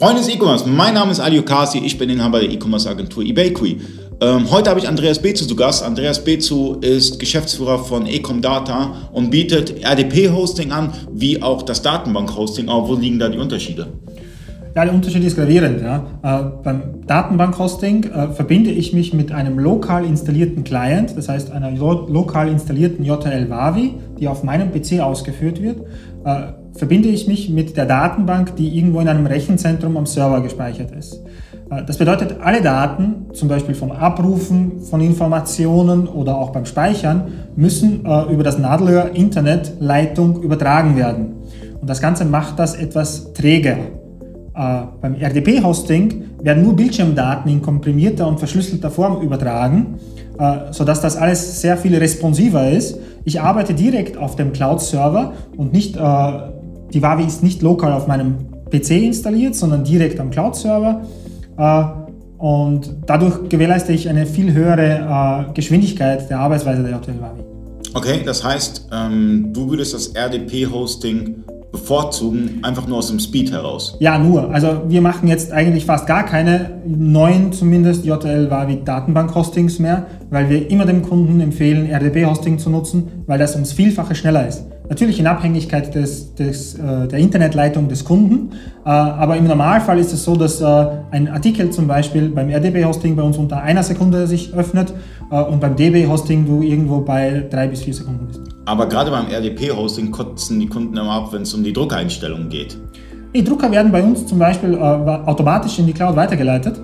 Freunde des E-Commerce, mein Name ist Ali Okasi, ich bin Inhaber der E-Commerce Agentur eBakery. Ähm, heute habe ich Andreas Bezu zu Gast. Andreas Bezu ist Geschäftsführer von Ecom Data und bietet RDP-Hosting an, wie auch das Datenbank-Hosting. Aber wo liegen da die Unterschiede? Ja, der Unterschied ist gravierend. Ja. Äh, beim Datenbank-Hosting äh, verbinde ich mich mit einem lokal installierten Client, das heißt einer lo lokal installierten JTL Wavi, die auf meinem PC ausgeführt wird. Äh, verbinde ich mich mit der Datenbank, die irgendwo in einem Rechenzentrum am Server gespeichert ist. Äh, das bedeutet, alle Daten, zum Beispiel vom Abrufen von Informationen oder auch beim Speichern, müssen äh, über das Nadelöhr Internetleitung übertragen werden. Und das Ganze macht das etwas träger. Äh, beim RDP-Hosting werden nur Bildschirmdaten in komprimierter und verschlüsselter Form übertragen, sodass das alles sehr viel responsiver ist. Ich arbeite direkt auf dem Cloud-Server und nicht die Wavi ist nicht lokal auf meinem PC installiert, sondern direkt am Cloud-Server. Äh, und dadurch gewährleiste ich eine viel höhere äh, Geschwindigkeit der Arbeitsweise der Hotel Wavi. Okay, das heißt, ähm, du würdest das RDP-Hosting bevorzugen, einfach nur aus dem Speed heraus? Ja, nur. Also wir machen jetzt eigentlich fast gar keine neuen, zumindest JL Wavi Datenbank-Hostings mehr, weil wir immer dem Kunden empfehlen, RDP-Hosting zu nutzen, weil das ums Vielfache schneller ist. Natürlich in Abhängigkeit des, des, äh, der Internetleitung des Kunden, äh, aber im Normalfall ist es so, dass äh, ein Artikel zum Beispiel beim RDP-Hosting bei uns unter einer Sekunde sich öffnet und beim DB-Hosting du irgendwo bei drei bis vier Sekunden bist. Aber gerade beim RDP-Hosting kotzen die Kunden immer ab, wenn es um die Druckeinstellungen geht. Die Drucker werden bei uns zum Beispiel automatisch in die Cloud weitergeleitet,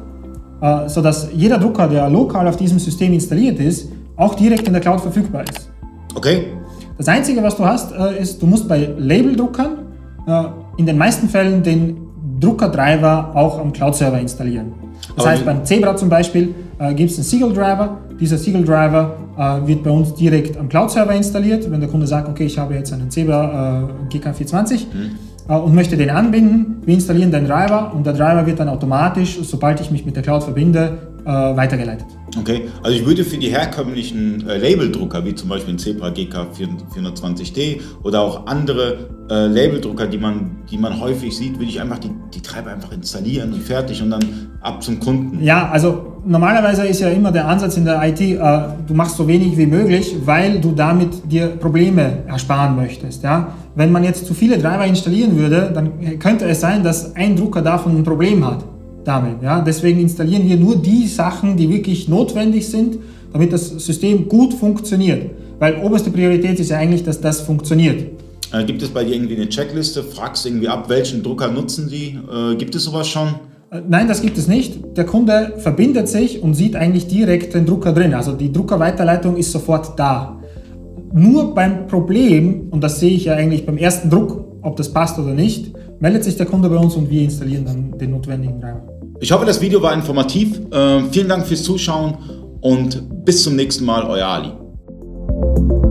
sodass jeder Drucker, der lokal auf diesem System installiert ist, auch direkt in der Cloud verfügbar ist. Okay, das Einzige, was du hast, äh, ist, du musst bei Labeldruckern äh, in den meisten Fällen den Druckerdriver auch am Cloud-Server installieren. Das Aber heißt, beim Zebra zum Beispiel äh, gibt es einen Siegel-Driver. Dieser Siegel-Driver wird bei uns direkt am Cloud-Server installiert. Wenn der Kunde sagt, okay, ich habe jetzt einen Zebra äh, GK420 mhm. Äh, und möchte den anbinden, wir installieren den Driver und der Driver wird dann automatisch, sobald ich mich mit der Cloud verbinde, äh, weitergeleitet. Okay, also ich würde für die herkömmlichen äh, Labeldrucker, wie zum Beispiel ein Zebra GK 420D oder auch andere äh, Labeldrucker, die man, die man häufig sieht, würde ich einfach die, die Treiber einfach installieren und fertig und dann ab zum Kunden. Ja, also normalerweise ist ja immer der Ansatz in der IT, äh, du machst so wenig wie möglich, weil du damit dir Probleme ersparen möchtest. Ja? Wenn man jetzt zu viele Treiber installieren würde, dann könnte es sein, dass ein Drucker davon ein Problem hat damit. Ja? Deswegen installieren wir nur die Sachen, die wirklich notwendig sind, damit das System gut funktioniert. Weil oberste Priorität ist ja eigentlich, dass das funktioniert. Äh, gibt es bei dir irgendwie eine Checkliste? Fragst irgendwie ab, welchen Drucker nutzen Sie? Äh, gibt es sowas schon? Äh, nein, das gibt es nicht. Der Kunde verbindet sich und sieht eigentlich direkt den Drucker drin. Also die Druckerweiterleitung ist sofort da. Nur beim Problem, und das sehe ich ja eigentlich beim ersten Druck, ob das passt oder nicht, meldet sich der Kunde bei uns und wir installieren dann den notwendigen Driver. Ich hoffe, das Video war informativ. Äh, vielen Dank fürs Zuschauen und bis zum nächsten Mal, euer Ali.